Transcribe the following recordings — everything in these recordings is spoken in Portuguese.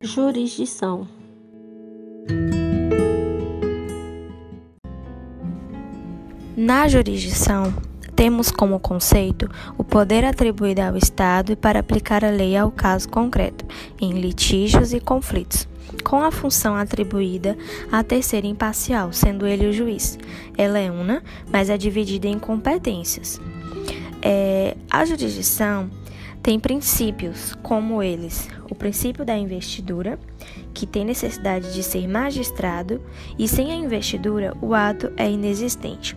Jurisdição. Na jurisdição, temos como conceito o poder atribuído ao Estado para aplicar a lei ao caso concreto, em litígios e conflitos, com a função atribuída a terceiro imparcial, sendo ele o juiz. Ela é una, mas é dividida em competências. É, a jurisdição tem princípios, como eles: o princípio da investidura, que tem necessidade de ser magistrado, e sem a investidura o ato é inexistente.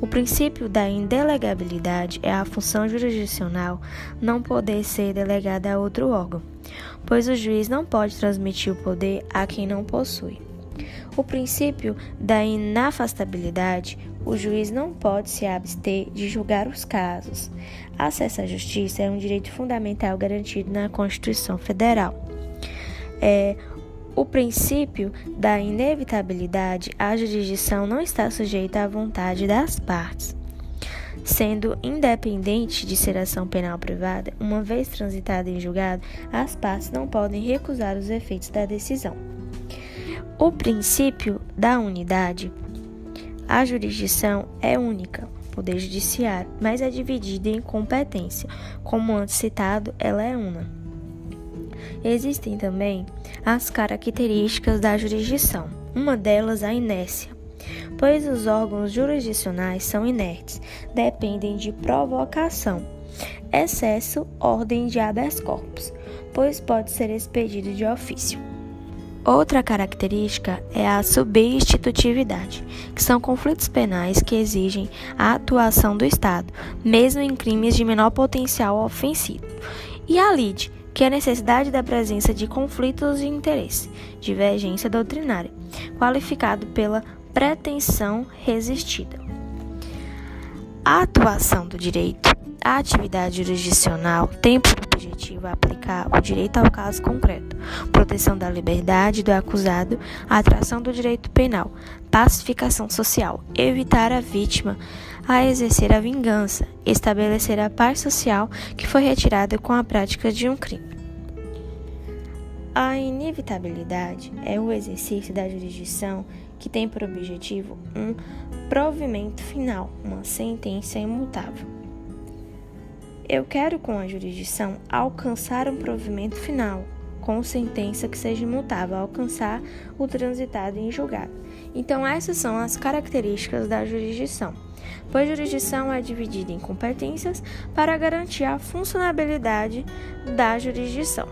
O princípio da indelegabilidade é a função jurisdicional não poder ser delegada a outro órgão, pois o juiz não pode transmitir o poder a quem não possui. O princípio da inafastabilidade, o juiz não pode se abster de julgar os casos. Acesso à justiça é um direito fundamental garantido na Constituição Federal. É, o princípio da inevitabilidade, a jurisdição não está sujeita à vontade das partes. Sendo independente de ser ação penal privada, uma vez transitada em julgado, as partes não podem recusar os efeitos da decisão. O princípio da unidade, a jurisdição é única, poder judiciário, mas é dividida em competência. Como antes citado, ela é una. Existem também as características da jurisdição. Uma delas a inércia, pois os órgãos jurisdicionais são inertes, dependem de provocação, excesso, ordem de habeas corpus, pois pode ser expedido de ofício. Outra característica é a substitutividade, que são conflitos penais que exigem a atuação do Estado, mesmo em crimes de menor potencial ofensivo. E a lide, que é a necessidade da presença de conflitos de interesse, divergência doutrinária, qualificado pela pretensão resistida. A atuação do direito, a atividade jurisdicional tem objetivo aplicar o direito ao caso concreto, proteção da liberdade do acusado, atração do direito penal, pacificação social, evitar a vítima a exercer a vingança, estabelecer a paz social que foi retirada com a prática de um crime. A inevitabilidade é o exercício da jurisdição que tem por objetivo um provimento final, uma sentença imutável. Eu quero, com a jurisdição, alcançar um provimento final, com sentença que seja imutável, alcançar o transitado em julgado. Então, essas são as características da jurisdição pois jurisdição é dividida em competências para garantir a funcionalidade da jurisdição.